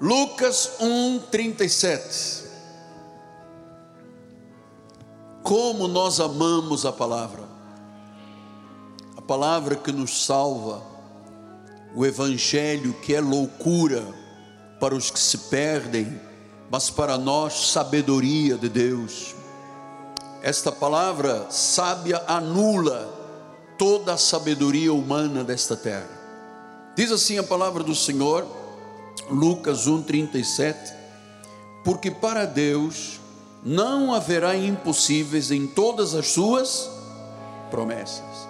Lucas 1:37. Como nós amamos a palavra. A palavra que nos salva. O evangelho que é loucura para os que se perdem, mas para nós sabedoria de Deus. Esta palavra sábia anula toda a sabedoria humana desta terra. Diz assim a palavra do Senhor, Lucas 1:37, porque para Deus não haverá impossíveis em todas as suas promessas.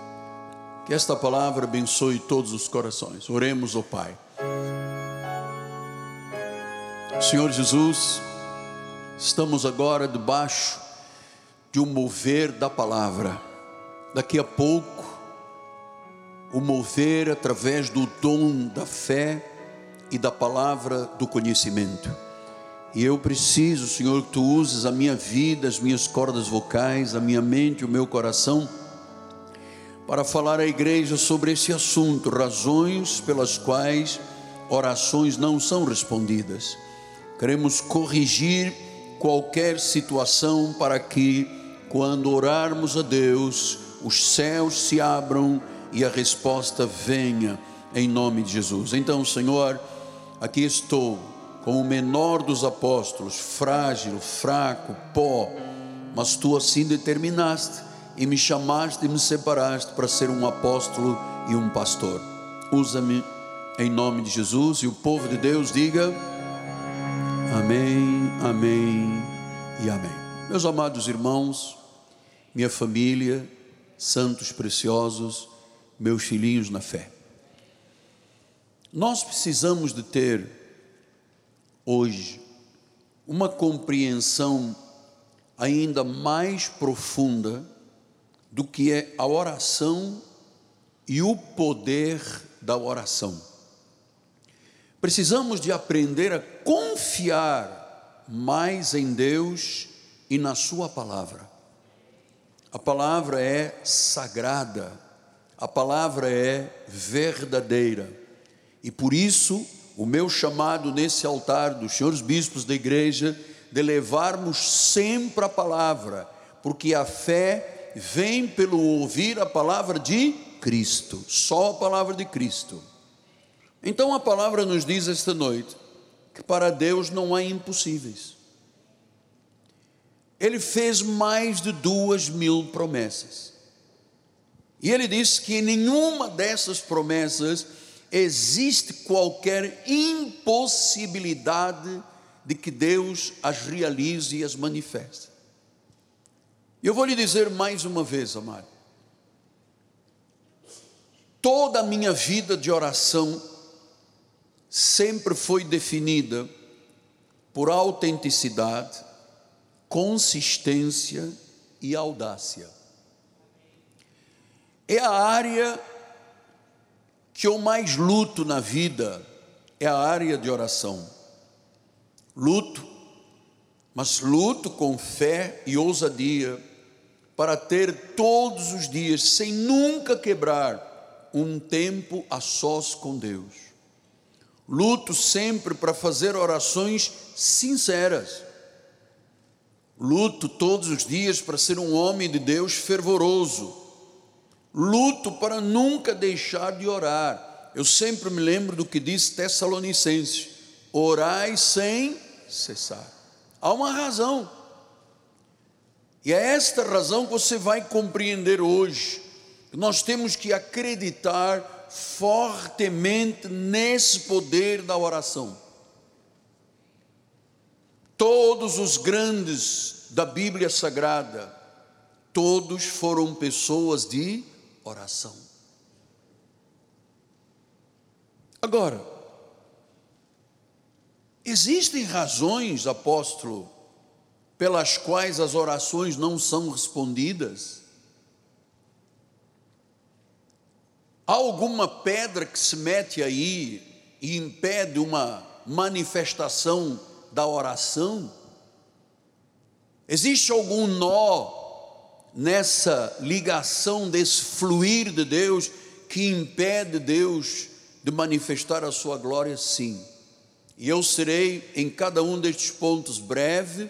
Que esta palavra abençoe todos os corações. Oremos ao Pai. Senhor Jesus, estamos agora debaixo de um mover da palavra. Daqui a pouco, o mover através do dom da fé e da palavra do conhecimento. E eu preciso, Senhor, que tu uses a minha vida, as minhas cordas vocais, a minha mente, o meu coração, para falar à igreja sobre esse assunto, razões pelas quais orações não são respondidas. Queremos corrigir qualquer situação para que, quando orarmos a Deus, os céus se abram e a resposta venha em nome de Jesus. Então, Senhor, aqui estou como o menor dos apóstolos, frágil, fraco, pó, mas tu assim determinaste e me chamaste e me separaste para ser um apóstolo e um pastor. Usa-me em nome de Jesus e o povo de Deus diga amém, amém e amém. Meus amados irmãos, minha família, santos preciosos, meus filhinhos na fé. Nós precisamos de ter hoje uma compreensão ainda mais profunda do que é a oração e o poder da oração. Precisamos de aprender a confiar mais em Deus e na Sua palavra. A palavra é sagrada, a palavra é verdadeira, e por isso o meu chamado nesse altar dos senhores bispos da igreja, de levarmos sempre a palavra, porque a fé vem pelo ouvir a palavra de Cristo, só a palavra de Cristo. Então a palavra nos diz esta noite que para Deus não há impossíveis. Ele fez mais de duas mil promessas. E ele disse que nenhuma dessas promessas existe qualquer impossibilidade de que Deus as realize e as manifeste. Eu vou lhe dizer mais uma vez, amado. Toda a minha vida de oração sempre foi definida por autenticidade, consistência e audácia. É a área que eu mais luto na vida é a área de oração. Luto, mas luto com fé e ousadia para ter todos os dias, sem nunca quebrar, um tempo a sós com Deus. Luto sempre para fazer orações sinceras. Luto todos os dias para ser um homem de Deus fervoroso luto para nunca deixar de orar. Eu sempre me lembro do que diz Tessalonicenses: orai sem cessar. Há uma razão. E é esta razão que você vai compreender hoje. Nós temos que acreditar fortemente nesse poder da oração. Todos os grandes da Bíblia Sagrada, todos foram pessoas de oração. Agora, existem razões, apóstolo, pelas quais as orações não são respondidas? Há alguma pedra que se mete aí e impede uma manifestação da oração? Existe algum nó nessa ligação desse fluir de Deus que impede Deus de manifestar a sua glória, sim. E eu serei em cada um destes pontos breve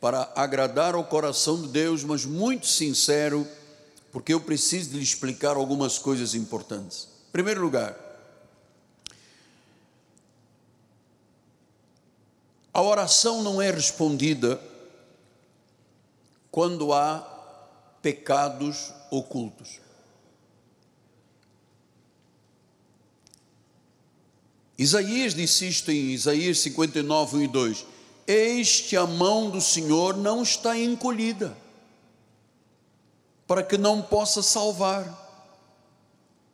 para agradar ao coração de Deus, mas muito sincero, porque eu preciso lhe explicar algumas coisas importantes. Em primeiro lugar, a oração não é respondida quando há pecados ocultos. Isaías disse isto em Isaías 59, 1 e 2: Eis que a mão do Senhor não está encolhida, para que não possa salvar,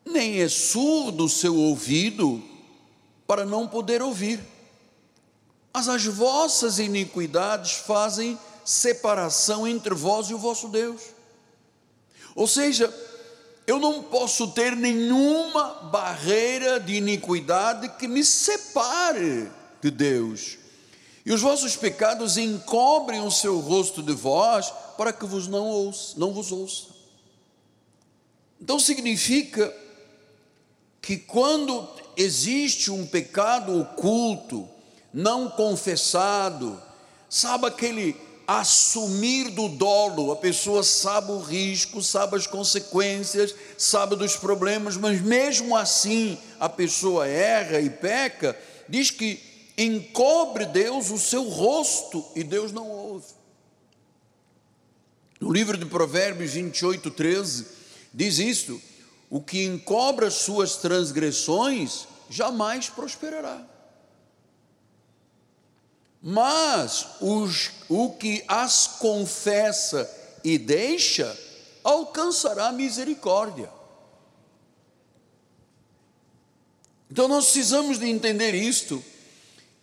nem é surdo o seu ouvido, para não poder ouvir. Mas as vossas iniquidades fazem separação entre vós e o vosso Deus. Ou seja, eu não posso ter nenhuma barreira de iniquidade que me separe de Deus. E os vossos pecados encobrem o seu rosto de vós para que vos não ouça, não vos ouça. Então significa que quando existe um pecado oculto, não confessado, sabe aquele assumir do dolo, a pessoa sabe o risco, sabe as consequências, sabe dos problemas, mas mesmo assim a pessoa erra e peca, diz que encobre Deus o seu rosto e Deus não ouve. No livro de Provérbios 28, 13, diz isto: o que encobre as suas transgressões jamais prosperará mas os, o que as confessa e deixa, alcançará misericórdia. Então nós precisamos de entender isto,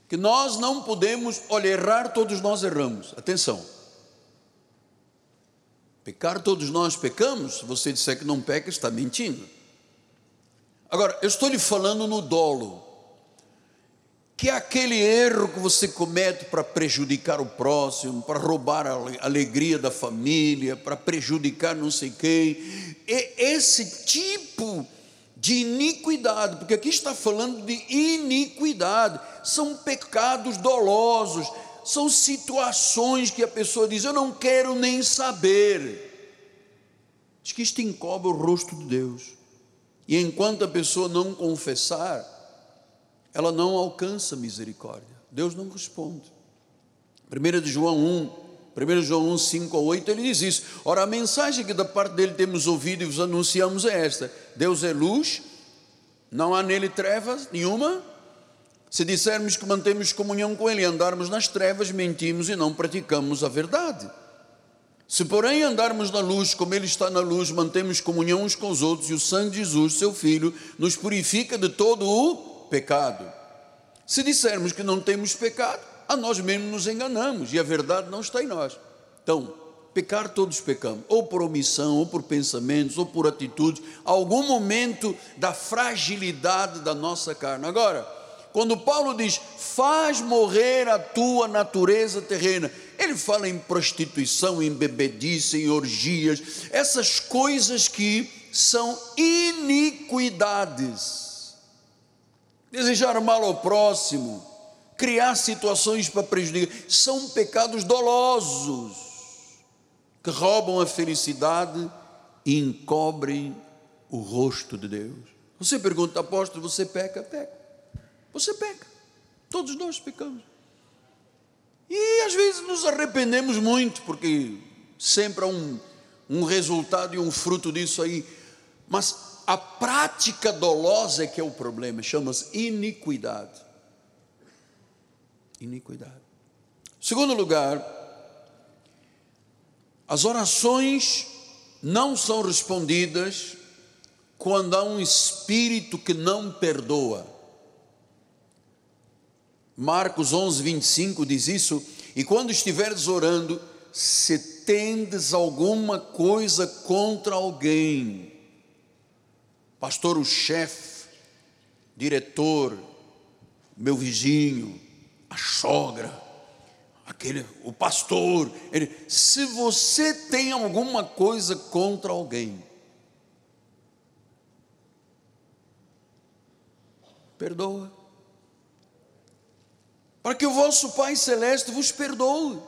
que nós não podemos, olha, errar todos nós erramos, atenção. Pecar todos nós pecamos, se você disser que não peca, está mentindo. Agora, eu estou lhe falando no dolo, que é aquele erro que você comete para prejudicar o próximo, para roubar a alegria da família, para prejudicar não sei quem. Esse tipo de iniquidade, porque aqui está falando de iniquidade, são pecados dolosos, são situações que a pessoa diz: Eu não quero nem saber. Diz que isto encobre o rosto de Deus, e enquanto a pessoa não confessar, ela não alcança misericórdia. Deus não responde. 1 de João 1, 1 João 1, 5 a 8, ele diz isso. Ora, a mensagem que da parte dele temos ouvido e vos anunciamos é esta: Deus é luz, não há nele trevas nenhuma. Se dissermos que mantemos comunhão com Ele e andarmos nas trevas, mentimos e não praticamos a verdade. Se, porém, andarmos na luz, como Ele está na luz, mantemos comunhão uns com os outros, e o sangue de Jesus, seu Filho, nos purifica de todo o pecado. Se dissermos que não temos pecado, a nós mesmos nos enganamos e a verdade não está em nós. Então, pecar todos pecamos, ou por omissão, ou por pensamentos, ou por atitudes, algum momento da fragilidade da nossa carne. Agora, quando Paulo diz, faz morrer a tua natureza terrena, ele fala em prostituição, em bebedice, em orgias, essas coisas que são iniquidades desejar mal ao próximo, criar situações para prejudicar, são pecados dolosos que roubam a felicidade e encobrem o rosto de Deus. Você pergunta, apóstolo, você peca? Peca. Você peca. Todos nós pecamos. E às vezes nos arrependemos muito, porque sempre há um, um resultado e um fruto disso aí. Mas a prática dolosa é que é o problema, chama-se iniquidade. Iniquidade. Segundo lugar, as orações não são respondidas quando há um espírito que não perdoa. Marcos 11, 25 diz isso, e quando estiveres orando, se tendes alguma coisa contra alguém, pastor, o chefe, diretor, meu vizinho, a sogra, aquele, o pastor, ele, se você tem alguma coisa contra alguém, perdoa. para que o vosso Pai Celeste vos perdoe.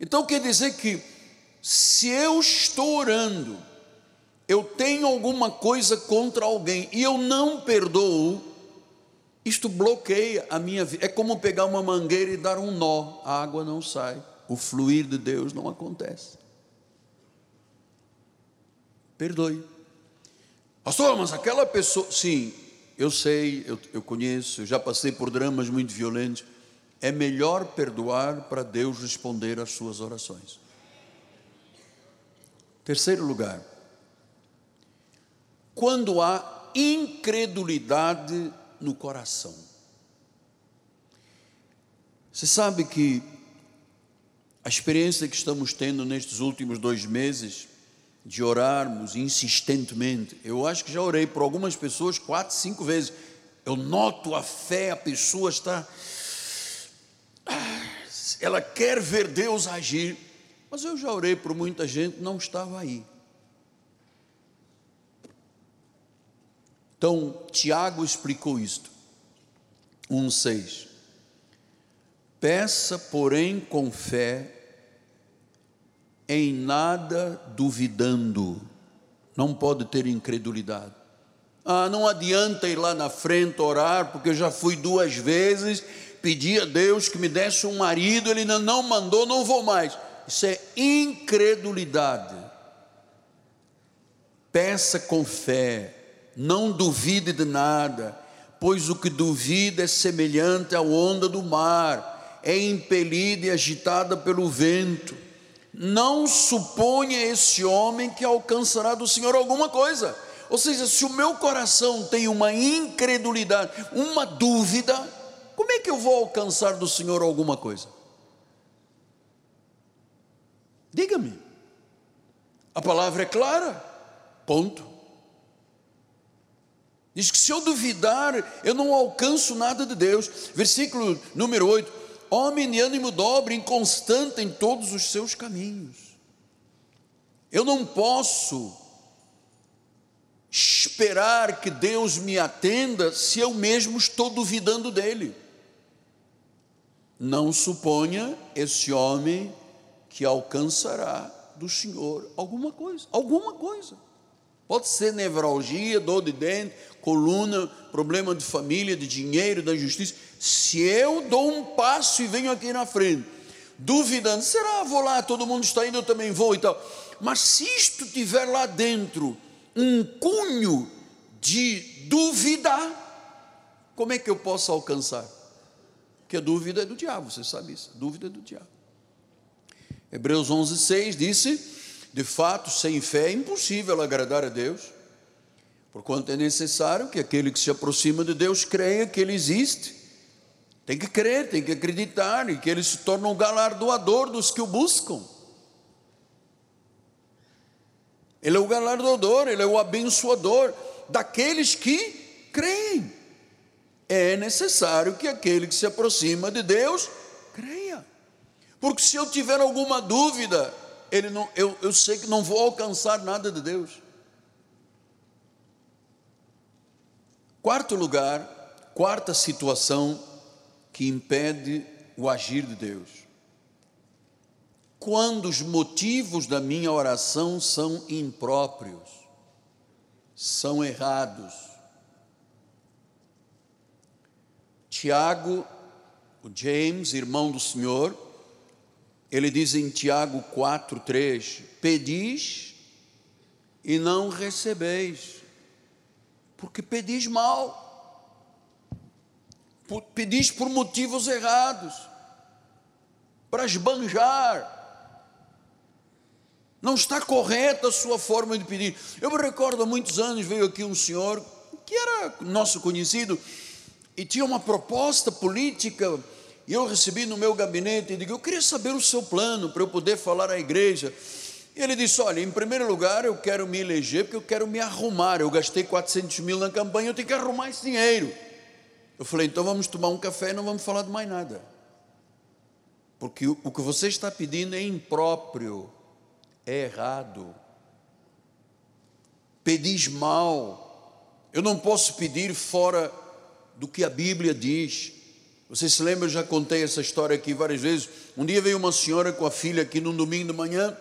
Então quer dizer que, se eu estou orando, eu tenho alguma coisa contra alguém e eu não perdoo, isto bloqueia a minha vida. É como pegar uma mangueira e dar um nó, a água não sai, o fluir de Deus não acontece. Perdoe. Pastor, mas aquela pessoa, sim, eu sei, eu, eu conheço, eu já passei por dramas muito violentos. É melhor perdoar para Deus responder às suas orações. Terceiro lugar, quando há incredulidade no coração. Você sabe que a experiência que estamos tendo nestes últimos dois meses, de orarmos insistentemente, eu acho que já orei por algumas pessoas quatro, cinco vezes. Eu noto a fé, a pessoa está. Ela quer ver Deus agir, mas eu já orei por muita gente, não estava aí. Então, Tiago explicou isto. 1,6. Peça, porém, com fé, em nada duvidando. Não pode ter incredulidade. Ah, não adianta ir lá na frente orar, porque eu já fui duas vezes, pedi a Deus que me desse um marido, ele não mandou, não vou mais. Isso é incredulidade. Peça com fé não duvide de nada, pois o que duvida é semelhante à onda do mar, é impelida e agitada pelo vento. Não suponha esse homem que alcançará do Senhor alguma coisa. Ou seja, se o meu coração tem uma incredulidade, uma dúvida, como é que eu vou alcançar do Senhor alguma coisa? Diga-me. A palavra é clara. Ponto. Diz que se eu duvidar, eu não alcanço nada de Deus. Versículo número 8: Homem de ânimo dobre, inconstante em todos os seus caminhos. Eu não posso esperar que Deus me atenda se eu mesmo estou duvidando dele. Não suponha esse homem que alcançará do Senhor alguma coisa, alguma coisa. Pode ser nevralgia, dor de dente, coluna, problema de família, de dinheiro, da justiça. Se eu dou um passo e venho aqui na frente, duvidando, será vou lá, todo mundo está indo, eu também vou e tal. Mas se isto tiver lá dentro um cunho de duvidar, como é que eu posso alcançar? Porque a dúvida é do diabo, você sabe isso, a dúvida é do diabo. Hebreus 11:6 disse: de fato, sem fé é impossível agradar a Deus, porquanto é necessário que aquele que se aproxima de Deus creia que Ele existe. Tem que crer, tem que acreditar e que Ele se torna um galardoador dos que o buscam. Ele é o galardoador, Ele é o abençoador daqueles que creem. É necessário que aquele que se aproxima de Deus creia. Porque se eu tiver alguma dúvida, ele não, eu, eu sei que não vou alcançar nada de Deus. Quarto lugar, quarta situação que impede o agir de Deus. Quando os motivos da minha oração são impróprios, são errados. Tiago, o James, irmão do Senhor, ele diz em Tiago 4:3: Pedis e não recebeis, porque pedis mal. Pedis por motivos errados, para esbanjar. Não está correta a sua forma de pedir. Eu me recordo há muitos anos veio aqui um senhor que era nosso conhecido e tinha uma proposta política e eu recebi no meu gabinete e digo: Eu queria saber o seu plano para eu poder falar à igreja. E ele disse: Olha, em primeiro lugar, eu quero me eleger porque eu quero me arrumar. Eu gastei 400 mil na campanha, eu tenho que arrumar esse dinheiro. Eu falei: Então vamos tomar um café e não vamos falar de mais nada. Porque o, que você está pedindo é impróprio, é errado. Pedis mal. Eu não posso pedir fora do que a Bíblia diz. Você se lembra, eu já contei essa história aqui várias vezes. Um dia veio uma senhora com a filha aqui num domingo de manhã,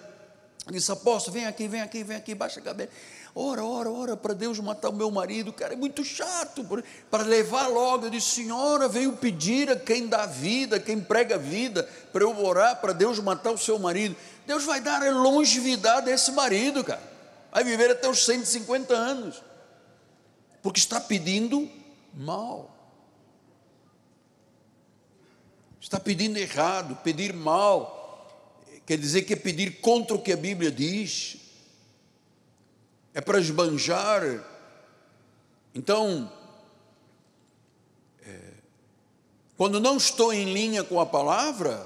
disse: Apóstolo, vem aqui, vem aqui, vem aqui, baixa a cabeça. Ora, ora, ora, para Deus matar o meu marido, cara, é muito chato. Para levar logo, eu disse: Senhora, veio pedir a quem dá vida, quem prega vida, para eu orar para Deus matar o seu marido. Deus vai dar a longevidade a esse marido, cara. Vai viver até os 150 anos, porque está pedindo mal. Está pedindo errado, pedir mal, quer dizer que é pedir contra o que a Bíblia diz, é para esbanjar. Então, é, quando não estou em linha com a palavra,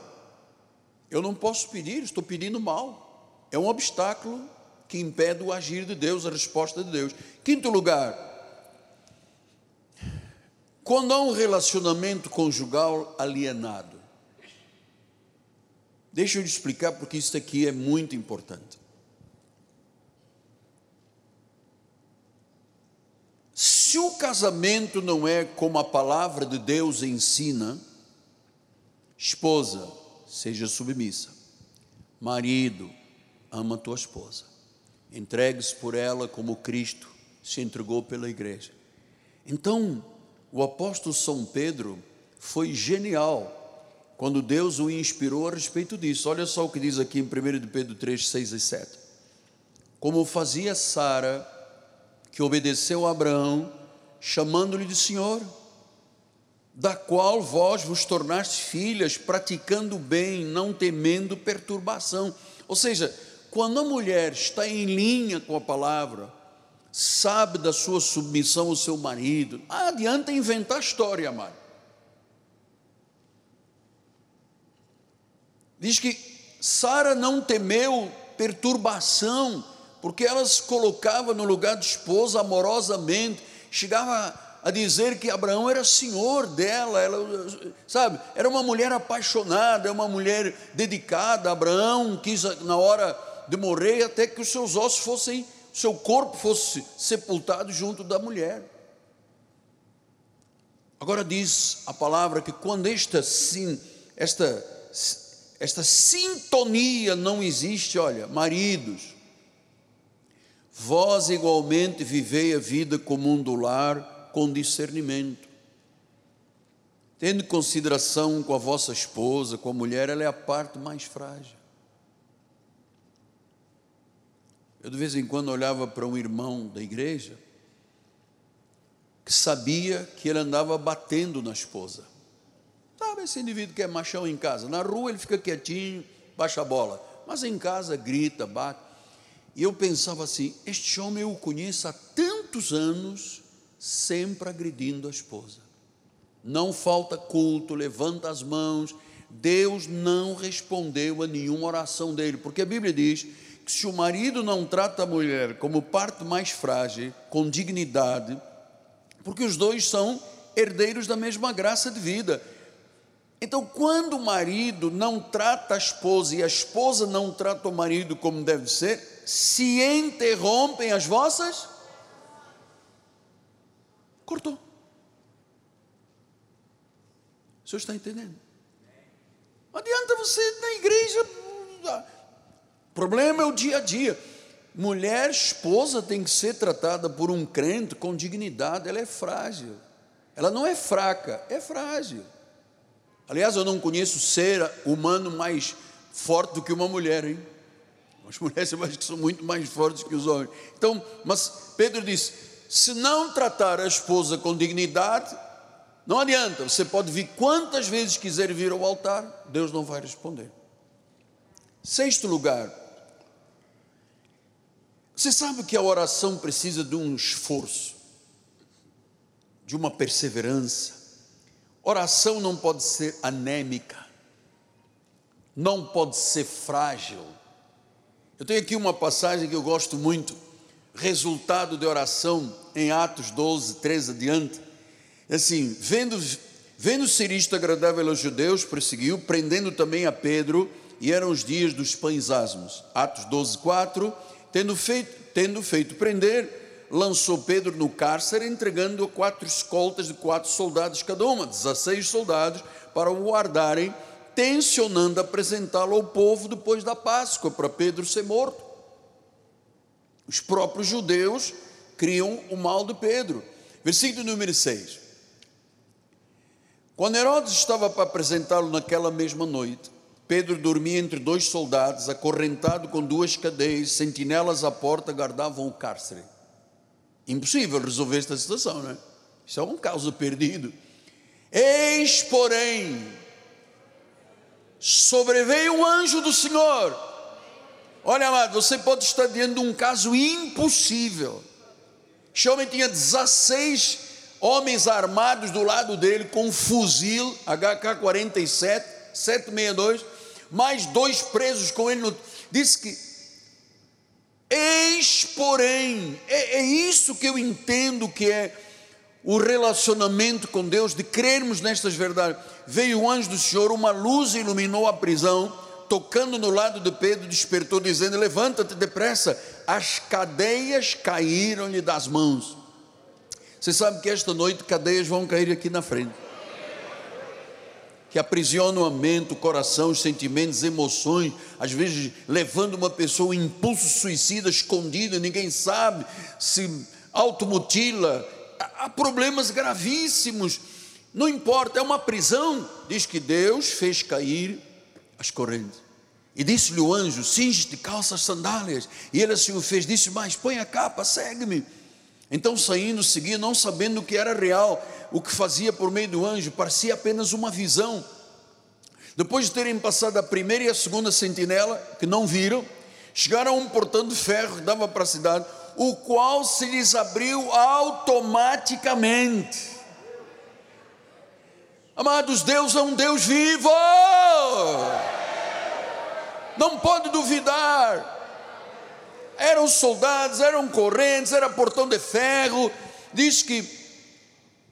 eu não posso pedir, estou pedindo mal. É um obstáculo que impede o agir de Deus, a resposta de Deus. Quinto lugar, quando há um relacionamento conjugal alienado, deixa eu te explicar porque isso aqui é muito importante. Se o casamento não é como a palavra de Deus ensina, esposa, seja submissa, marido, ama tua esposa, entregue-se por ela como Cristo se entregou pela igreja. Então, o apóstolo São Pedro foi genial quando Deus o inspirou a respeito disso. Olha só o que diz aqui em 1 de Pedro 3, 6 e 7. Como fazia Sara, que obedeceu a Abraão, chamando-lhe de Senhor, da qual vós vos tornaste filhas, praticando o bem, não temendo perturbação. Ou seja, quando a mulher está em linha com a palavra, sabe da sua submissão ao seu marido. Não adianta inventar história, amado. Diz que Sara não temeu perturbação, porque ela se colocava no lugar de esposa amorosamente, chegava a dizer que Abraão era senhor dela, ela, sabe, era uma mulher apaixonada, uma mulher dedicada. Abraão quis, na hora de morrer, até que os seus ossos fossem seu corpo fosse sepultado junto da mulher. Agora diz a palavra que quando esta sim, esta esta sintonia não existe, olha, maridos, vós igualmente vivei a vida comum do lar com discernimento, tendo consideração com a vossa esposa, com a mulher, ela é a parte mais frágil. Eu de vez em quando olhava para um irmão da igreja que sabia que ele andava batendo na esposa. Esse indivíduo que é machão em casa? Na rua ele fica quietinho, baixa a bola, mas em casa grita, bate. E eu pensava assim: este homem eu conheço há tantos anos, sempre agredindo a esposa. Não falta culto, levanta as mãos. Deus não respondeu a nenhuma oração dele, porque a Bíblia diz que se o marido não trata a mulher como parte mais frágil, com dignidade, porque os dois são herdeiros da mesma graça de vida. Então, quando o marido não trata a esposa e a esposa não trata o marido como deve ser, se interrompem as vossas. Cortou. O senhor está entendendo? Não adianta você na igreja o problema é o dia a dia. Mulher, esposa, tem que ser tratada por um crente com dignidade, ela é frágil. Ela não é fraca, é frágil. Aliás, eu não conheço ser humano mais forte do que uma mulher, hein? As mulheres eu acho que são muito mais fortes que os homens. Então, mas Pedro disse: se não tratar a esposa com dignidade, não adianta, você pode vir quantas vezes quiser vir ao altar, Deus não vai responder. Sexto lugar, você sabe que a oração precisa de um esforço, de uma perseverança. Oração não pode ser anêmica, não pode ser frágil. Eu tenho aqui uma passagem que eu gosto muito, resultado de oração em Atos 12, 13 adiante. Assim, vendo, vendo ser isto agradável aos judeus, perseguiu, prendendo também a Pedro, e eram os dias dos pães asmos. Atos 12, 4 Tendo feito, tendo feito prender, lançou Pedro no cárcere, entregando a quatro escoltas de quatro soldados cada uma, 16 soldados, para o guardarem, tensionando apresentá-lo ao povo depois da Páscoa, para Pedro ser morto. Os próprios judeus criam o mal de Pedro. Versículo número 6. Quando Herodes estava para apresentá-lo naquela mesma noite, Pedro dormia entre dois soldados, acorrentado com duas cadeias, sentinelas à porta guardavam o cárcere. Impossível resolver esta situação, não é? Isso é um caso perdido. Eis, porém, sobreveio um anjo do Senhor. Olha, amado, você pode estar diante de um caso impossível. Este homem tinha 16 homens armados do lado dele com um fuzil HK-47, 762, mais dois presos com ele. No, disse que, eis porém, é, é isso que eu entendo que é o relacionamento com Deus, de crermos nestas verdades. Veio o anjo do Senhor, uma luz iluminou a prisão, tocando no lado de Pedro, despertou, dizendo: Levanta-te depressa. As cadeias caíram-lhe das mãos. Você sabe que esta noite cadeias vão cair aqui na frente que aprisionam a mente, o coração, os sentimentos, emoções, às vezes levando uma pessoa em impulso suicida escondido, ninguém sabe, se automutila. Há problemas gravíssimos. Não importa, é uma prisão. Diz que Deus fez cair as correntes. E disse-lhe o anjo: Cinge-te, calça as sandálias. E ele assim o fez, disse mais: Põe a capa, segue-me. Então saindo, seguia, não sabendo o que era real, o que fazia por meio do anjo, parecia apenas uma visão. Depois de terem passado a primeira e a segunda sentinela, que não viram, chegaram a um portão de ferro que dava para a cidade, o qual se lhes abriu automaticamente. Amados, Deus é um Deus vivo, não pode duvidar eram soldados, eram correntes, era portão de ferro. Diz que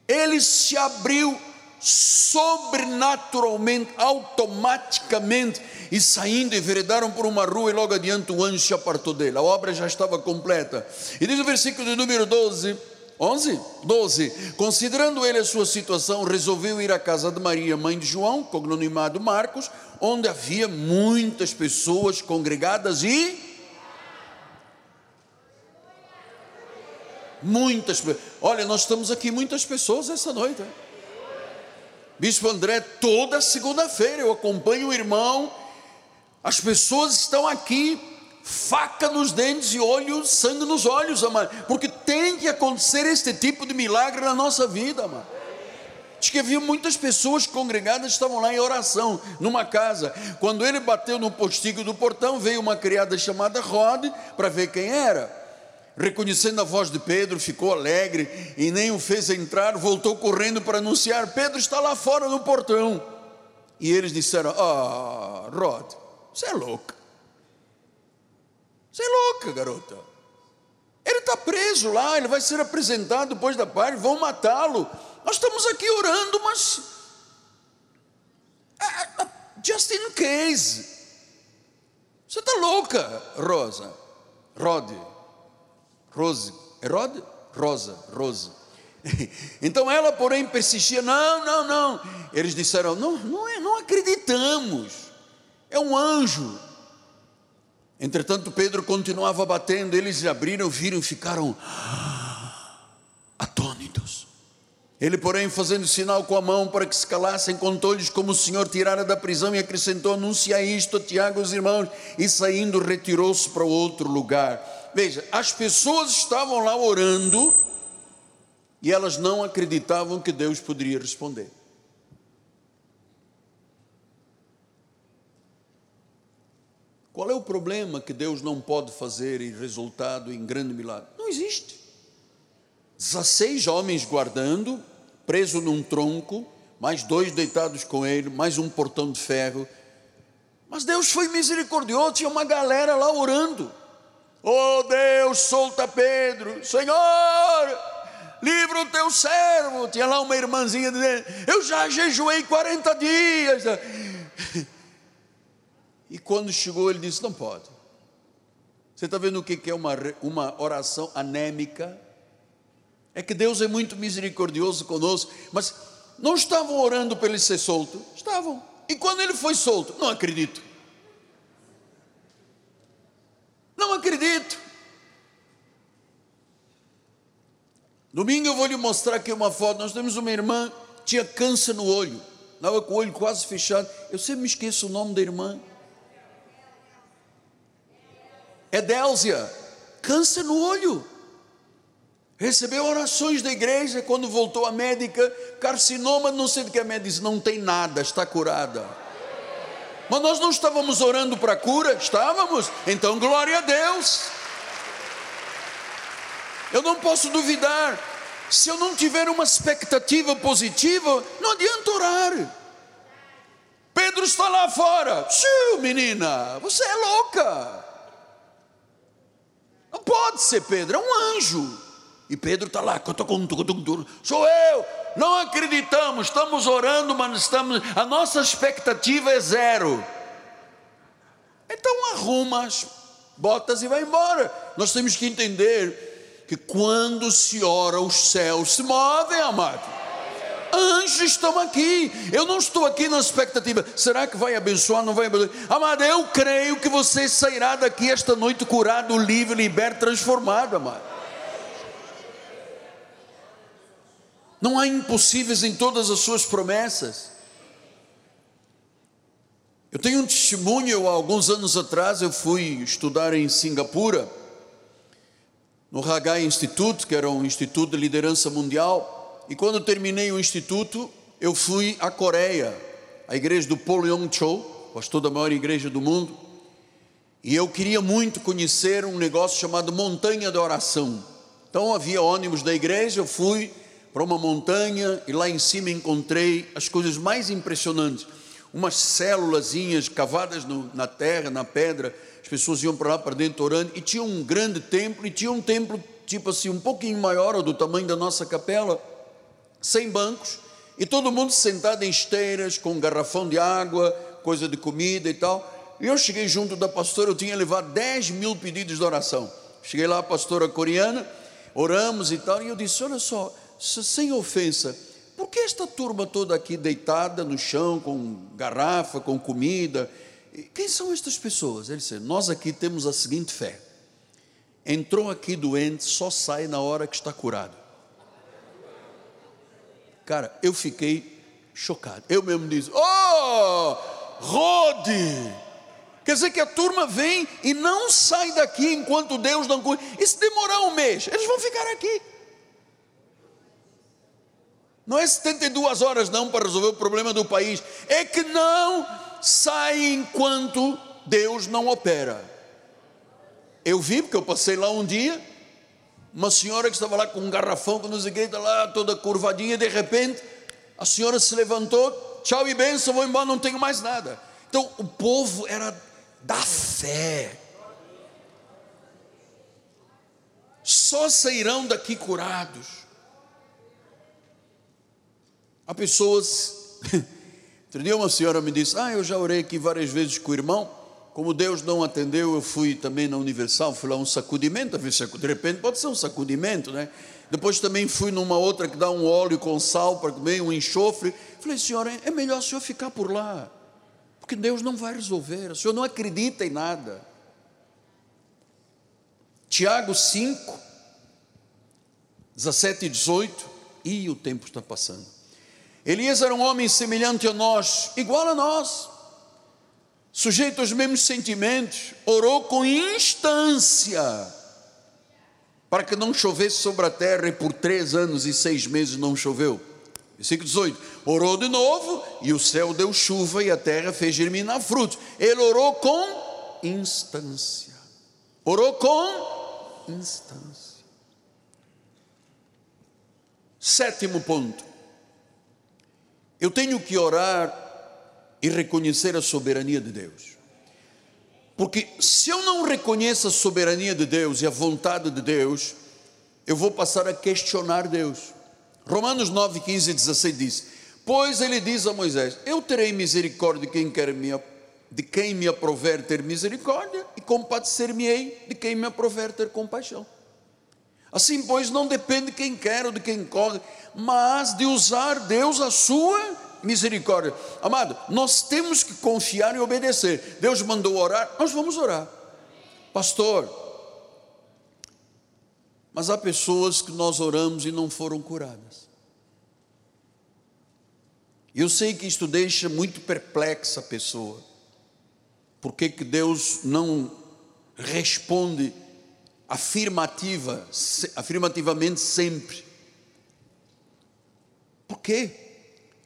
ele se abriu sobrenaturalmente, automaticamente, e saindo, enveredaram por uma rua, e logo adiante o anjo se apartou dele. A obra já estava completa. E diz o versículo de número 12. 11? 12. Considerando ele a sua situação, resolveu ir à casa de Maria, mãe de João, cognonimado Marcos, onde havia muitas pessoas congregadas e Muitas Olha, nós estamos aqui muitas pessoas essa noite. Bispo André, toda segunda-feira eu acompanho o irmão. As pessoas estão aqui, faca nos dentes e olho, sangue nos olhos, amado. Porque tem que acontecer este tipo de milagre na nossa vida, amado. Diz que havia muitas pessoas congregadas, estavam lá em oração, numa casa. Quando ele bateu no postigo do portão, veio uma criada chamada Rod para ver quem era reconhecendo a voz de Pedro, ficou alegre e nem o fez entrar, voltou correndo para anunciar: Pedro está lá fora no portão. E eles disseram: Ah, Rod, você é louca. Você é louca, garota. Ele está preso lá, ele vai ser apresentado depois da parte, vão matá-lo. Nós estamos aqui orando, mas. Just in case. Você está louca, Rosa. Rod. Rose, Herode? Rosa, Rose. Então ela, porém, persistia: não, não, não. Eles disseram: não, não, é, não acreditamos, é um anjo. Entretanto, Pedro continuava batendo, eles abriram, viram, ficaram atônitos. Ele, porém, fazendo sinal com a mão para que se calassem, contou-lhes como o Senhor tirara da prisão e acrescentou: anuncia isto a Tiago e os irmãos, e saindo, retirou-se para outro lugar. Veja, as pessoas estavam lá orando e elas não acreditavam que Deus poderia responder. Qual é o problema que Deus não pode fazer e resultado em grande milagre? Não existe. 16 homens guardando, preso num tronco, mais dois deitados com ele, mais um portão de ferro. Mas Deus foi misericordioso, tinha uma galera lá orando. Oh Deus, solta Pedro, Senhor, livra o teu servo. Tinha lá uma irmãzinha dizendo: Eu já jejuei 40 dias. E quando chegou, ele disse: Não pode. Você está vendo o que é uma, uma oração anêmica? É que Deus é muito misericordioso conosco, mas não estavam orando para ele ser solto? Estavam. E quando ele foi solto? Não acredito. Não acredito. Domingo eu vou lhe mostrar aqui uma foto. Nós temos uma irmã, tinha câncer no olho, estava com o olho quase fechado. Eu sempre me esqueço o nome da irmã. É Délzia, câncer no olho. Recebeu orações da igreja quando voltou à médica, carcinoma, não sei do que a médica disse, não tem nada, está curada. Mas nós não estávamos orando para cura? Estávamos. Então, glória a Deus. Eu não posso duvidar. Se eu não tiver uma expectativa positiva, não adianta orar. Pedro está lá fora. Xiu, menina, você é louca. Não pode ser Pedro, é um anjo. E Pedro está lá, sou eu. Não acreditamos, estamos orando, mas estamos, a nossa expectativa é zero. Então arruma as botas e vai embora. Nós temos que entender que quando se ora, os céus se movem, amado anjos estão aqui. Eu não estou aqui na expectativa. Será que vai abençoar? Não vai abençoar? Amado, eu creio que você sairá daqui esta noite curado, livre, liberto, transformado, amado. Não há impossíveis em todas as suas promessas. Eu tenho um testemunho, há alguns anos atrás eu fui estudar em Singapura, no Hagai Institute, que era um instituto de liderança mundial. E quando terminei o instituto, eu fui à Coreia, à igreja do Paul Yong Cho, pastor da maior igreja do mundo. E eu queria muito conhecer um negócio chamado Montanha da Oração. Então havia ônibus da igreja, eu fui para uma montanha e lá em cima encontrei as coisas mais impressionantes. Umas célulazinhas cavadas no, na terra, na pedra, as pessoas iam para lá para dentro orando, e tinha um grande templo, e tinha um templo tipo assim, um pouquinho maior, do tamanho da nossa capela, sem bancos, e todo mundo sentado em esteiras, com um garrafão de água, coisa de comida e tal. E eu cheguei junto da pastora, eu tinha levado 10 mil pedidos de oração. Cheguei lá, a pastora coreana, oramos e tal, e eu disse: Olha só, sem ofensa, por que esta turma toda aqui deitada no chão, com garrafa, com comida? Quem são estas pessoas? Ele disse: Nós aqui temos a seguinte fé: entrou aqui doente, só sai na hora que está curado. Cara, eu fiquei chocado. Eu mesmo disse: Oh, Rode! Quer dizer que a turma vem e não sai daqui enquanto Deus não cuida. E se demorar um mês, eles vão ficar aqui. Não é 72 horas não para resolver o problema do país. É que não sai enquanto Deus não opera. Eu vi, porque eu passei lá um dia, uma senhora que estava lá com um garrafão com nos igrejas lá, toda curvadinha, de repente, a senhora se levantou, tchau e benção, vou embora, não tenho mais nada. Então, o povo era da fé. Só sairão daqui curados. Há pessoas. Dia uma senhora me disse: Ah, eu já orei aqui várias vezes com o irmão como Deus não atendeu, eu fui também na Universal, fui lá um sacudimento, de repente pode ser um sacudimento, né? Depois também fui numa outra que dá um óleo com sal para comer, um enxofre. Falei, senhora, é melhor o senhor ficar por lá, porque Deus não vai resolver, o senhor não acredita em nada. Tiago 5, 17 e 18, e o tempo está passando. Elias era um homem semelhante a nós, igual a nós, sujeito aos mesmos sentimentos, orou com instância para que não chovesse sobre a terra e por três anos e seis meses não choveu. Versículo 18: orou de novo e o céu deu chuva e a terra fez germinar frutos. Ele orou com instância. Orou com instância. Sétimo ponto. Eu tenho que orar e reconhecer a soberania de Deus. Porque se eu não reconheço a soberania de Deus e a vontade de Deus, eu vou passar a questionar Deus. Romanos 9, 15 e 16 diz: Pois ele diz a Moisés: Eu terei misericórdia de quem quer me, de quem me aprover ter misericórdia, e compadecer-me-ei de quem me aprover ter compaixão. Assim, pois, não depende de quem quer ou de quem corre, mas de usar Deus a sua misericórdia. Amado, nós temos que confiar e obedecer. Deus mandou orar, nós vamos orar. Pastor, mas há pessoas que nós oramos e não foram curadas. Eu sei que isto deixa muito perplexa a pessoa. Por que, que Deus não responde afirmativa, afirmativamente sempre? Por quê?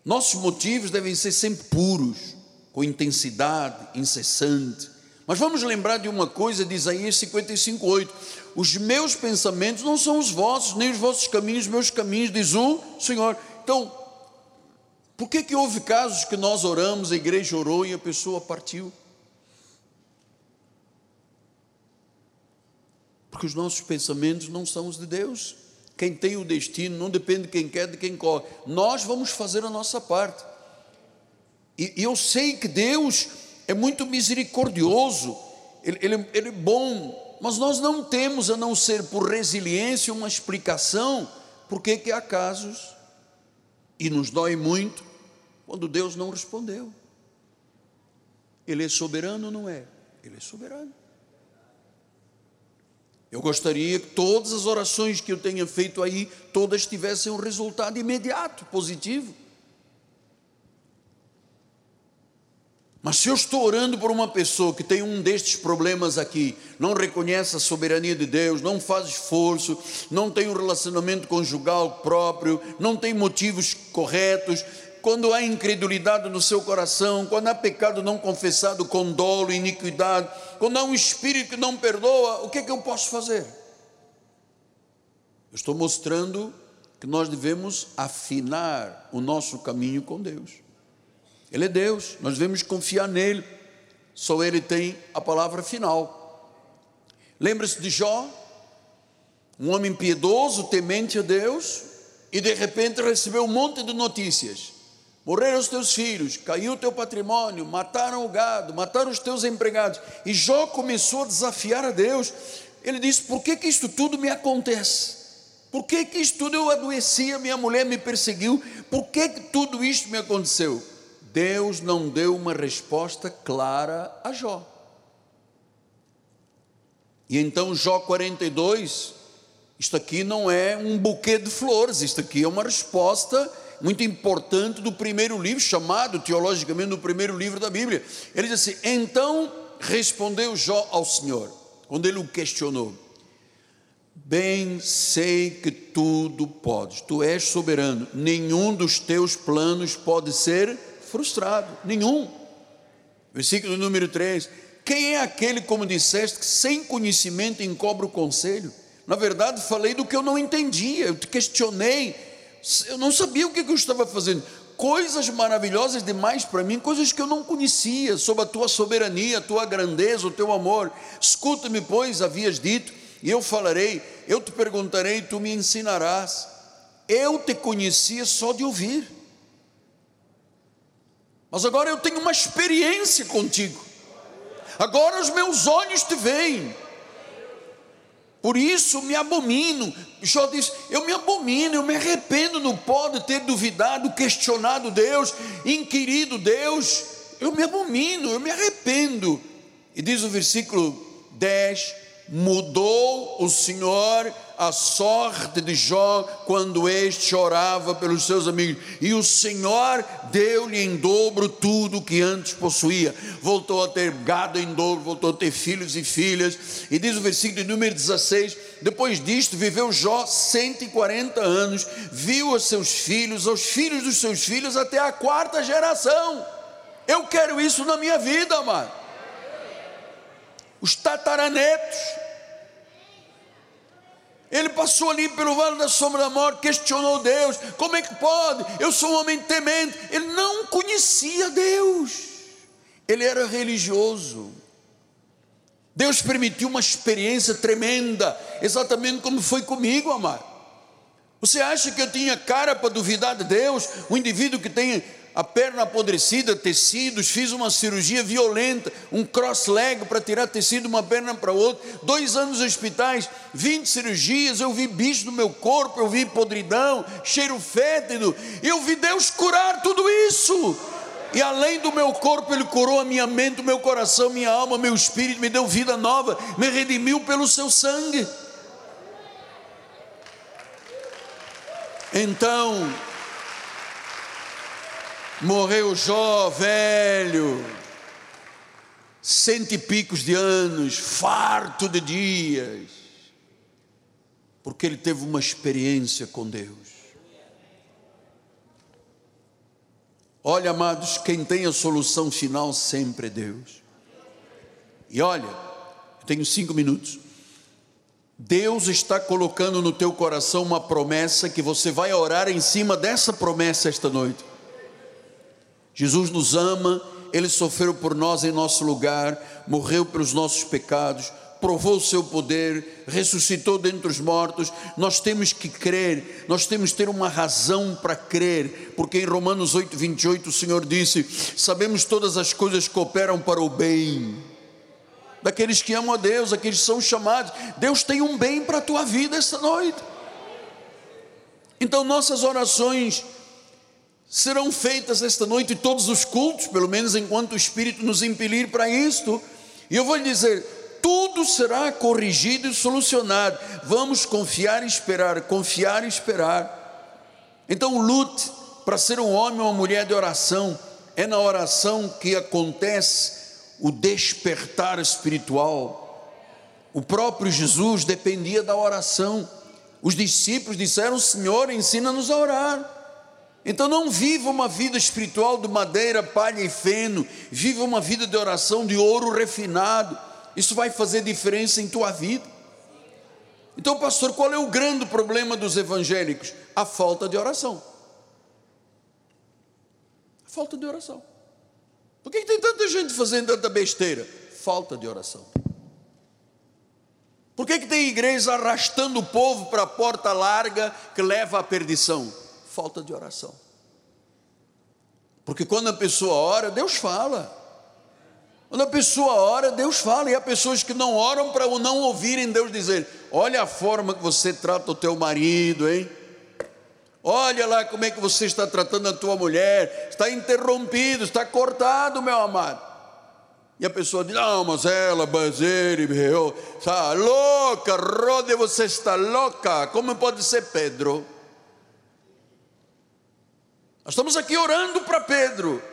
Nossos motivos devem ser sempre puros, com intensidade incessante. Mas vamos lembrar de uma coisa de Isaías 55:8. Os meus pensamentos não são os vossos, nem os vossos caminhos, meus caminhos, diz o Senhor. Então, por que, que houve casos que nós oramos, a igreja orou e a pessoa partiu? Porque os nossos pensamentos não são os de Deus. Quem tem o destino não depende de quem quer, de quem corre. Nós vamos fazer a nossa parte. E, e eu sei que Deus é muito misericordioso, ele, ele, ele é bom, mas nós não temos, a não ser por resiliência, uma explicação por que há casos, e nos dói muito, quando Deus não respondeu. Ele é soberano ou não é? Ele é soberano. Eu gostaria que todas as orações que eu tenha feito aí, todas tivessem um resultado imediato, positivo. Mas se eu estou orando por uma pessoa que tem um destes problemas aqui, não reconhece a soberania de Deus, não faz esforço, não tem um relacionamento conjugal próprio, não tem motivos corretos, quando há incredulidade no seu coração, quando há pecado não confessado com dolo, iniquidade, quando há um espírito que não perdoa, o que é que eu posso fazer? Eu estou mostrando que nós devemos afinar o nosso caminho com Deus. Ele é Deus, nós devemos confiar nele, só ele tem a palavra final. Lembra-se de Jó, um homem piedoso, temente a Deus, e de repente recebeu um monte de notícias. Morreram os teus filhos, caiu o teu patrimônio, mataram o gado, mataram os teus empregados. E Jó começou a desafiar a Deus. Ele disse: Por que, que isto tudo me acontece? Por que, que isto tudo eu adoeci, a minha mulher me perseguiu? Por que, que tudo isto me aconteceu? Deus não deu uma resposta clara a Jó. E então, Jó 42, isto aqui não é um buquê de flores, isto aqui é uma resposta muito importante do primeiro livro, chamado teologicamente do primeiro livro da Bíblia. Ele diz assim: Então respondeu Jó ao Senhor, quando ele o questionou: Bem sei que tudo podes, tu és soberano, nenhum dos teus planos pode ser frustrado, nenhum. Versículo número 3: Quem é aquele, como disseste, que sem conhecimento encobra o conselho? Na verdade, falei do que eu não entendia, eu te questionei, eu não sabia o que eu estava fazendo. Coisas maravilhosas demais para mim, coisas que eu não conhecia, sobre a tua soberania, a tua grandeza, o teu amor. Escuta-me, pois, havias dito, e eu falarei, eu te perguntarei, e tu me ensinarás. Eu te conhecia só de ouvir mas agora eu tenho uma experiência contigo. Agora os meus olhos te veem. Por isso me abomino. Jó diz: Eu me abomino, eu me arrependo no pó de ter duvidado, questionado Deus, inquirido Deus. Eu me abomino, eu me arrependo. E diz o versículo 10: Mudou o Senhor a sorte de Jó quando este chorava pelos seus amigos, e o Senhor deu-lhe em dobro tudo o que antes possuía. Voltou a ter gado em dobro, voltou a ter filhos e filhas. E diz o versículo de número 16: depois disto viveu Jó 140 anos, viu a seus filhos, aos filhos dos seus filhos, até a quarta geração. Eu quero isso na minha vida, amado. Os tataranetos ele passou ali pelo vale da sombra da morte, questionou Deus: como é que pode? Eu sou um homem temente. Ele não conhecia Deus, ele era religioso. Deus permitiu uma experiência tremenda, exatamente como foi comigo, amado. Você acha que eu tinha cara para duvidar de Deus? Um indivíduo que tem a perna apodrecida, tecidos, fiz uma cirurgia violenta, um cross-leg para tirar tecido de uma perna para outra, dois anos nos hospitais, 20 cirurgias, eu vi bicho no meu corpo, eu vi podridão, cheiro fétido, eu vi Deus curar tudo isso. E além do meu corpo, Ele curou a minha mente, o meu coração, minha alma, meu espírito, me deu vida nova, me redimiu pelo seu sangue. Então, morreu Jó, velho, cento e picos de anos, farto de dias, porque ele teve uma experiência com Deus. Olha, amados, quem tem a solução final sempre é Deus. E olha, eu tenho cinco minutos. Deus está colocando no teu coração uma promessa que você vai orar em cima dessa promessa esta noite. Jesus nos ama, ele sofreu por nós em nosso lugar, morreu pelos nossos pecados, provou o seu poder, ressuscitou dentre os mortos. Nós temos que crer, nós temos que ter uma razão para crer, porque em Romanos 8, 28 o Senhor disse: Sabemos todas as coisas cooperam para o bem daqueles que amam a Deus, aqueles que são chamados. Deus tem um bem para a tua vida esta noite. Então, nossas orações serão feitas esta noite, todos os cultos, pelo menos enquanto o Espírito nos impelir para isto. E eu vou lhe dizer: tudo será corrigido e solucionado. Vamos confiar e esperar, confiar e esperar. Então, lute para ser um homem ou uma mulher de oração. É na oração que acontece o despertar espiritual. O próprio Jesus dependia da oração. Os discípulos disseram: Senhor, ensina-nos a orar. Então não viva uma vida espiritual de madeira, palha e feno, viva uma vida de oração de ouro refinado. Isso vai fazer diferença em tua vida. Então, pastor, qual é o grande problema dos evangélicos? A falta de oração. A falta de oração. Por que tem tanta gente fazendo tanta besteira? Falta de oração. Por que, que tem igreja arrastando o povo para a porta larga que leva à perdição? Falta de oração. Porque quando a pessoa ora, Deus fala. Quando a pessoa ora, Deus fala. E há pessoas que não oram para não ouvirem Deus dizer: Olha a forma que você trata o teu marido, hein? Olha lá como é que você está tratando a tua mulher, está interrompido, está cortado, meu amado. E a pessoa diz: Não, mas ela, Bazeri, está louca, Rode, você está louca. Como pode ser Pedro? Nós estamos aqui orando para Pedro.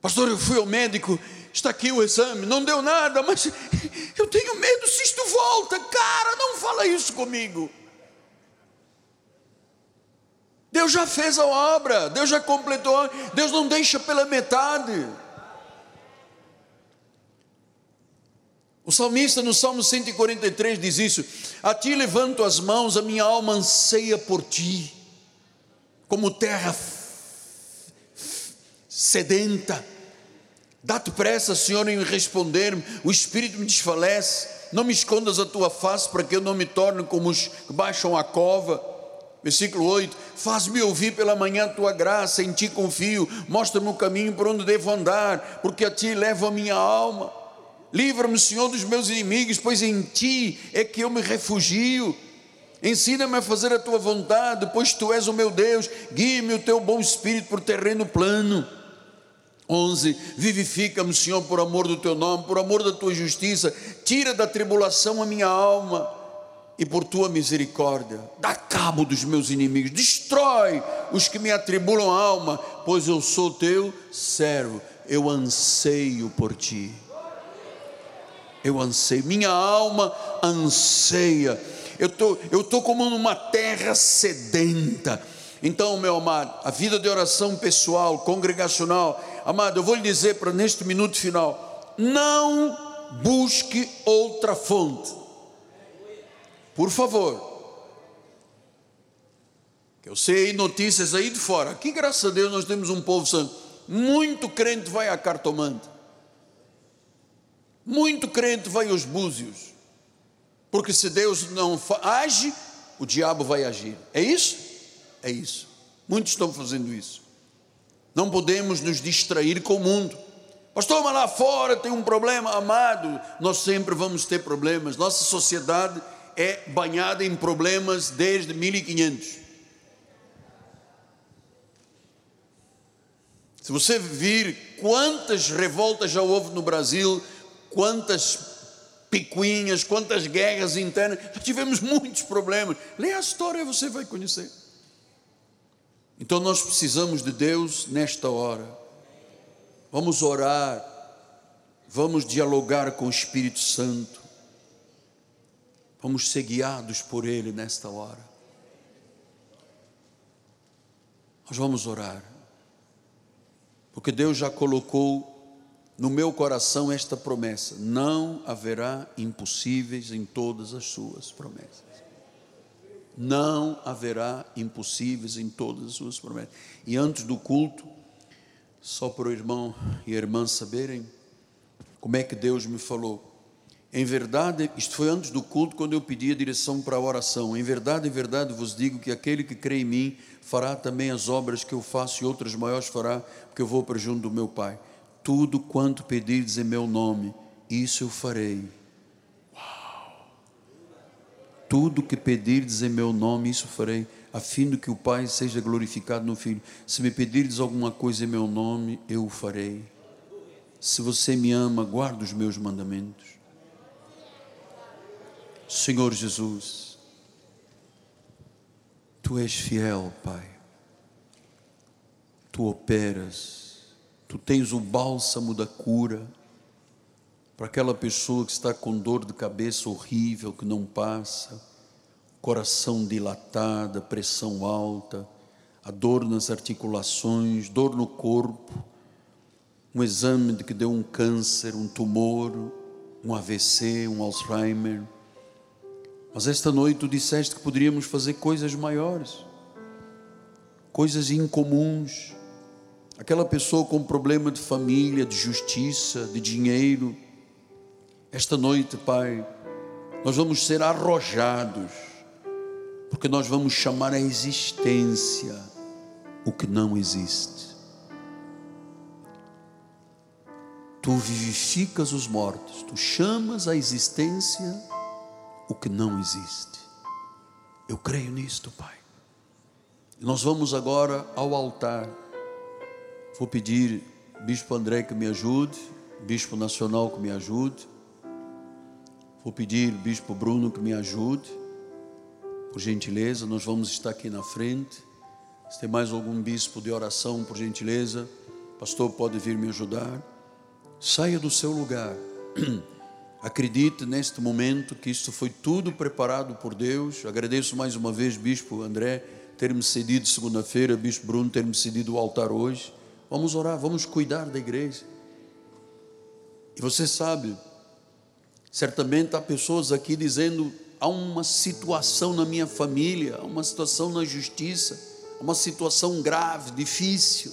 Pastor, eu fui ao médico, está aqui o exame, não deu nada, mas eu tenho medo se isto volta. Cara, não fala isso comigo. Deus já fez a obra, Deus já completou, Deus não deixa pela metade. O salmista no Salmo 143 diz isso: A ti levanto as mãos, a minha alma anseia por ti, como terra sedenta. Dá-te pressa, Senhor, em responder-me, o espírito me desfalece. Não me escondas a tua face para que eu não me torne como os que baixam a cova. Versículo 8: Faz-me ouvir pela manhã a tua graça, em ti confio, mostra-me o caminho por onde devo andar, porque a ti levo a minha alma. Livra-me, Senhor, dos meus inimigos, pois em ti é que eu me refugio. Ensina-me a fazer a tua vontade, pois tu és o meu Deus. Guie-me o teu bom espírito por terreno plano. 11. Vivifica-me, Senhor, por amor do teu nome, por amor da tua justiça. Tira da tribulação a minha alma e por tua misericórdia, dá cabo dos meus inimigos, destrói os que me atribulam a alma, pois eu sou teu servo, eu anseio por ti. Eu anseio, minha alma anseia. Eu tô, eu tô como numa terra sedenta. Então, meu amado, a vida de oração pessoal, congregacional, amado, eu vou lhe dizer para neste minuto final, não busque outra fonte por favor. Que eu sei notícias aí de fora. Aqui, graças a Deus, nós temos um povo santo. Muito crente vai a cartomante. Muito crente vai aos búzios. Porque se Deus não age, o diabo vai agir. É isso? É isso. Muitos estão fazendo isso. Não podemos nos distrair com o mundo. Pastor, mas lá fora tem um problema, amado. Nós sempre vamos ter problemas. Nossa sociedade é banhada em problemas desde 1500. Se você vir quantas revoltas já houve no Brasil, quantas picuinhas, quantas guerras internas, já tivemos muitos problemas. Leia a história, você vai conhecer. Então nós precisamos de Deus nesta hora. Vamos orar, vamos dialogar com o Espírito Santo, vamos ser guiados por Ele nesta hora. Nós vamos orar, porque Deus já colocou no meu coração esta promessa: não haverá impossíveis em todas as suas promessas. Não haverá impossíveis em todas as suas promessas. E antes do culto, só para o irmão e a irmã saberem como é que Deus me falou. Em verdade, isto foi antes do culto, quando eu pedi a direção para a oração. Em verdade, em verdade vos digo que aquele que crê em mim fará também as obras que eu faço e outras maiores fará, porque eu vou para junto do meu Pai. Tudo quanto pedirdes em meu nome, isso eu farei. Uau! Tudo que pedirdes em meu nome, isso farei a fim de que o Pai seja glorificado no Filho. Se me pedirdes alguma coisa em meu nome, eu o farei. Se você me ama, guarda os meus mandamentos. Senhor Jesus, Tu és fiel, Pai. Tu operas, Tu tens o bálsamo da cura para aquela pessoa que está com dor de cabeça horrível, que não passa coração dilatado, pressão alta, a dor nas articulações, dor no corpo, um exame de que deu um câncer, um tumor, um AVC, um Alzheimer. Mas esta noite tu disseste que poderíamos fazer coisas maiores, coisas incomuns. Aquela pessoa com problema de família, de justiça, de dinheiro. Esta noite, Pai, nós vamos ser arrojados porque nós vamos chamar a existência o que não existe. Tu vivificas os mortos, tu chamas a existência o que não existe. Eu creio nisto, Pai. Nós vamos agora ao altar. Vou pedir Bispo André que me ajude, Bispo Nacional que me ajude. Vou pedir Bispo Bruno que me ajude. Por gentileza, nós vamos estar aqui na frente. Se tem mais algum bispo de oração, por gentileza, pastor pode vir me ajudar. Saia do seu lugar. Acredite neste momento que isto foi tudo preparado por Deus. Agradeço mais uma vez, Bispo André, ter me cedido segunda-feira, Bispo Bruno ter me cedido o altar hoje. Vamos orar, vamos cuidar da igreja. E você sabe, certamente há pessoas aqui dizendo: há uma situação na minha família, há uma situação na justiça, uma situação grave, difícil.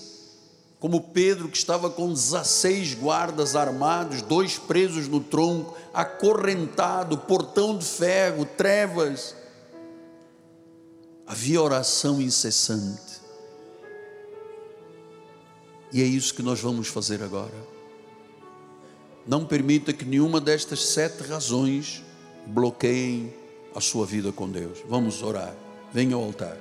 Como Pedro, que estava com 16 guardas armados, dois presos no tronco, acorrentado, portão de ferro, trevas. Havia oração incessante. E é isso que nós vamos fazer agora. Não permita que nenhuma destas sete razões bloqueiem a sua vida com Deus. Vamos orar. Venha ao altar.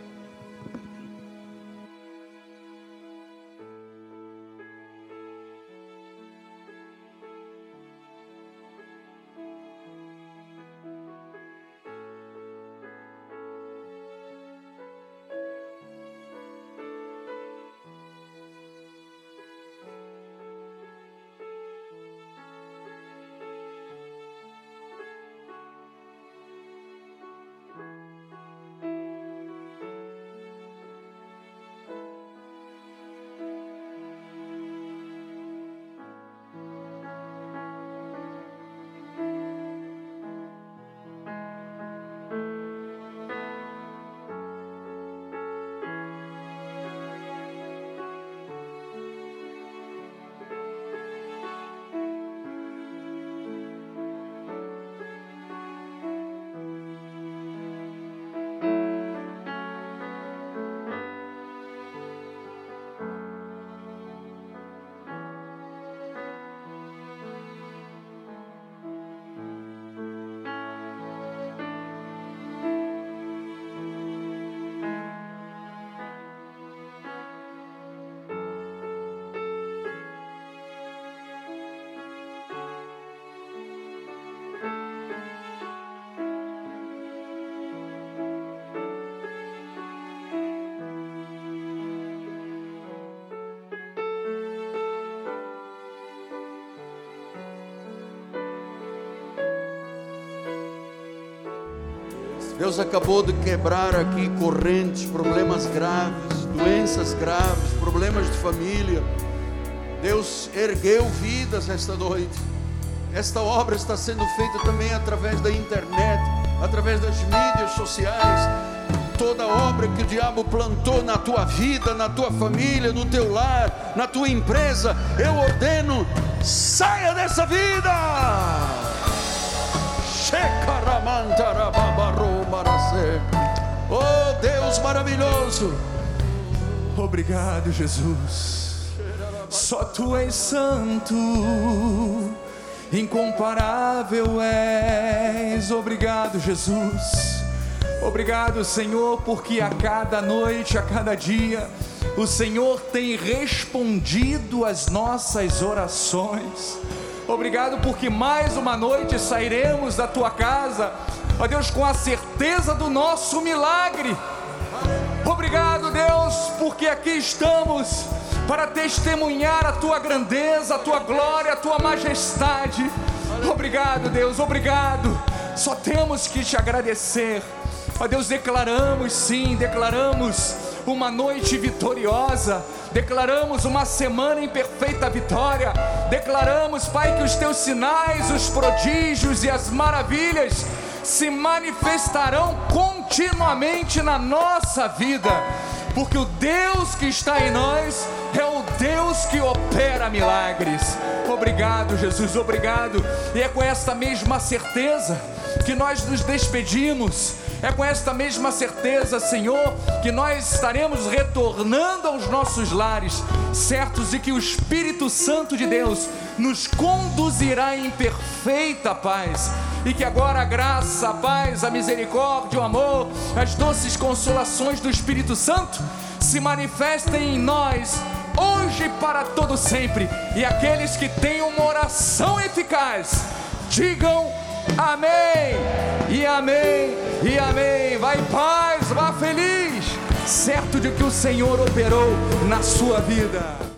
Deus acabou de quebrar aqui correntes, problemas graves, doenças graves, problemas de família. Deus ergueu vidas esta noite. Esta obra está sendo feita também através da internet, através das mídias sociais. Toda obra que o diabo plantou na tua vida, na tua família, no teu lar, na tua empresa, eu ordeno, saia dessa vida! Oh Deus maravilhoso. Obrigado, Jesus. Só tu és santo, incomparável és. Obrigado, Jesus. Obrigado, Senhor, porque a cada noite, a cada dia, o Senhor tem respondido às nossas orações. Obrigado porque mais uma noite sairemos da tua casa, ó Deus, com a certeza do nosso milagre. Obrigado, Deus, porque aqui estamos para testemunhar a tua grandeza, a tua glória, a tua majestade. Obrigado, Deus, obrigado. Só temos que te agradecer. Ó Deus, declaramos sim, declaramos uma noite vitoriosa, declaramos uma semana em perfeita vitória, declaramos, Pai, que os teus sinais, os prodígios e as maravilhas se manifestarão continuamente na nossa vida, porque o Deus que está em nós é o Deus que opera milagres. Obrigado, Jesus, obrigado. E é com esta mesma certeza que nós nos despedimos é com esta mesma certeza, Senhor, que nós estaremos retornando aos nossos lares, certos de que o Espírito Santo de Deus nos conduzirá em perfeita paz. E que agora a graça, a paz, a misericórdia, o amor, as doces consolações do Espírito Santo se manifestem em nós hoje para todo sempre. E aqueles que têm uma oração eficaz, digam Amém. E amém. E amém. Vá em paz, vá feliz, certo de que o Senhor operou na sua vida.